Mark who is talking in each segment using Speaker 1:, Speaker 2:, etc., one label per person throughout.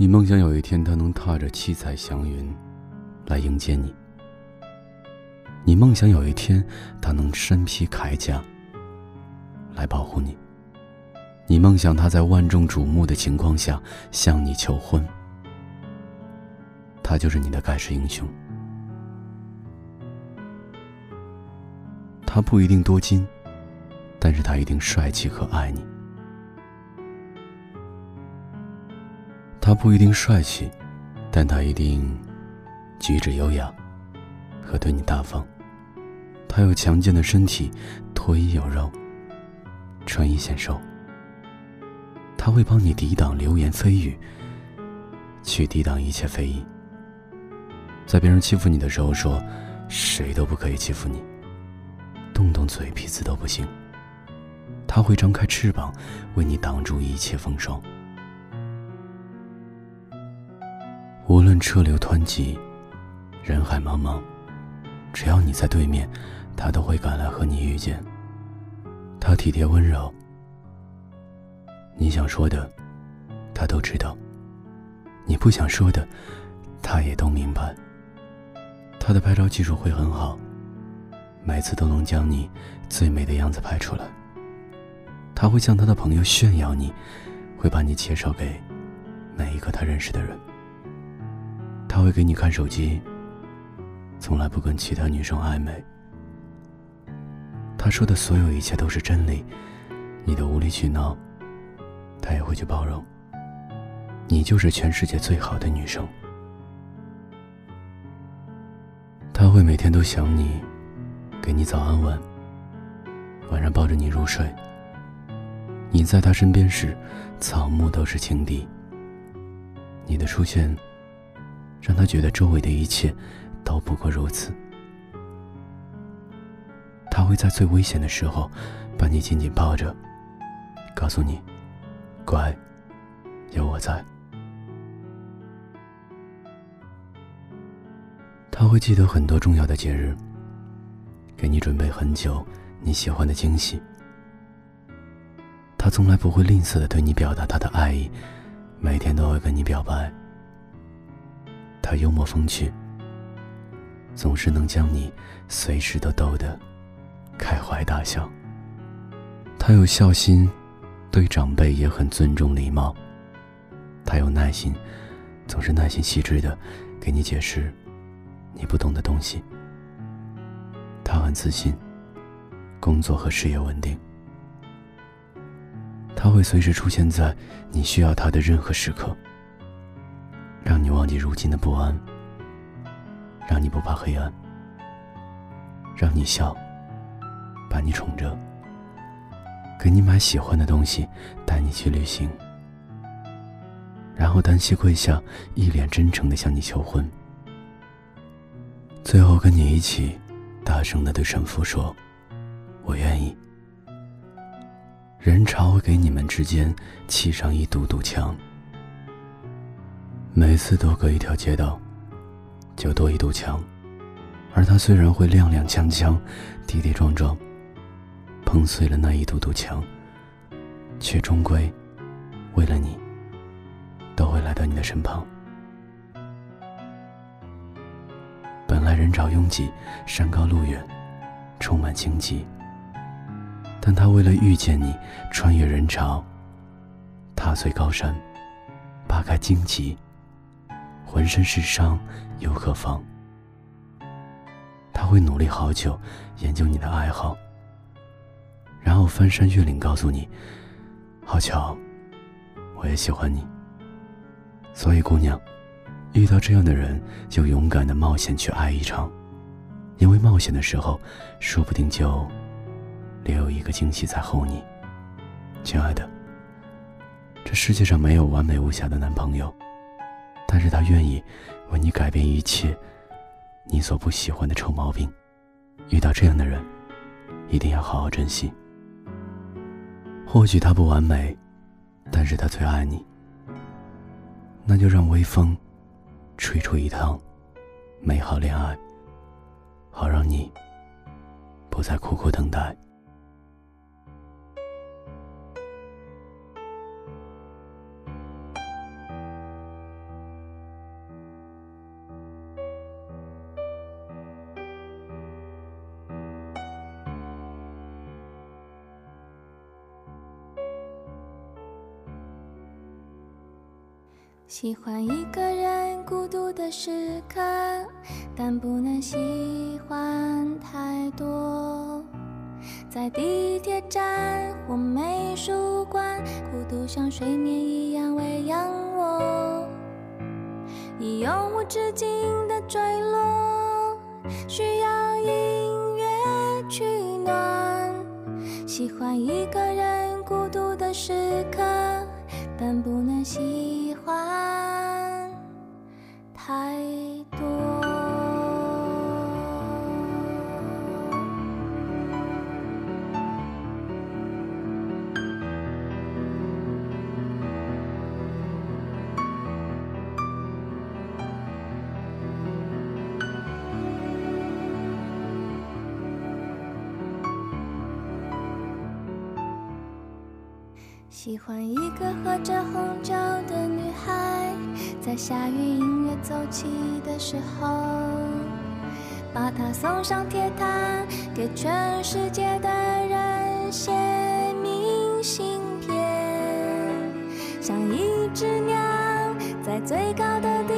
Speaker 1: 你梦想有一天他能踏着七彩祥云来迎接你。你梦想有一天他能身披铠甲来保护你。你梦想他在万众瞩目的情况下向你求婚。他就是你的盖世英雄。他不一定多金，但是他一定帅气和爱你。他不一定帅气，但他一定举止优雅和对你大方。他有强健的身体，脱衣有肉，穿衣显瘦。他会帮你抵挡流言蜚语，去抵挡一切非议。在别人欺负你的时候，说谁都不可以欺负你。动动嘴皮子都不行。他会张开翅膀，为你挡住一切风霜。无论车流湍急，人海茫茫，只要你在对面，他都会赶来和你遇见。他体贴温柔，你想说的，他都知道；你不想说的，他也都明白。他的拍照技术会很好。每次都能将你最美的样子拍出来。他会向他的朋友炫耀你，会把你介绍给每一个他认识的人。他会给你看手机，从来不跟其他女生暧昧。他说的所有一切都是真理，你的无理取闹，他也会去包容。你就是全世界最好的女生。他会每天都想你。给你早安吻，晚上抱着你入睡。你在他身边时，草木都是青地。你的出现，让他觉得周围的一切都不过如此。他会在最危险的时候，把你紧紧抱着，告诉你：“乖，有我在。”他会记得很多重要的节日。给你准备很久你喜欢的惊喜。他从来不会吝啬的对你表达他的爱意，每天都会跟你表白。他幽默风趣，总是能将你随时都逗得开怀大笑。他有孝心，对长辈也很尊重礼貌。他有耐心，总是耐心细致的给你解释你不懂的东西。他很自信，工作和事业稳定。他会随时出现在你需要他的任何时刻，忘记如今的不安，让你不怕黑暗，让你笑，把你宠着，给你买喜欢的东西，带你去旅行，然后单膝跪下，一脸真诚的向你求婚，最后跟你一起。大声的对神父说：“我愿意。”人潮会给你们之间砌上一堵堵墙，每次都隔一条街道，就多一堵墙。而他虽然会踉踉跄跄、跌跌撞撞，碰碎了那一堵堵墙，却终归为了你，都会来到你的身旁。本来人潮拥挤，山高路远，充满荆棘。但他为了遇见你，穿越人潮，踏碎高山，扒开荆棘，浑身是伤又何妨？他会努力好久，研究你的爱好，然后翻山越岭告诉你：好巧，我也喜欢你。所以，姑娘。遇到这样的人，就勇敢的冒险去爱一场，因为冒险的时候，说不定就留有一个惊喜在候你。亲爱的，这世界上没有完美无瑕的男朋友，但是他愿意为你改变一切你所不喜欢的臭毛病。遇到这样的人，一定要好好珍惜。或许他不完美，但是他最爱你。那就让微风。吹出一趟美好恋爱，好让你不再苦苦等待。
Speaker 2: 喜欢一个人孤独的时刻，但不能喜欢太多。在地铁站或美术馆，孤独像睡眠一样喂养我，以永无止境的坠落，需要音乐取暖。喜欢一个人孤独的时刻，但不能喜欢太喜欢一个喝着红酒的女孩，在下雨音乐奏起的时候，把她送上铁塔，给全世界的人写明信片，像一只鸟在最高的地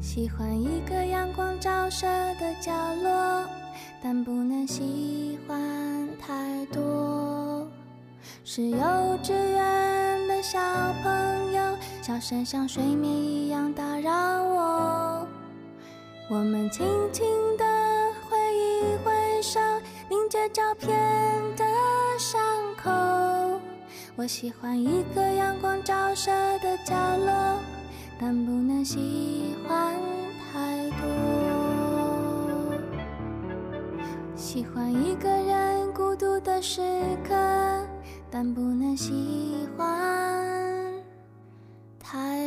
Speaker 2: 喜欢一个阳光照射的角落，但不能喜欢太多。是幼稚园的小朋友，笑声像睡眠一样打扰我。我们轻轻地挥一挥手，凝结照片的伤口。我喜欢一个阳光照射的角落。但不能喜欢太多。喜欢一个人孤独的时刻，但不能喜欢太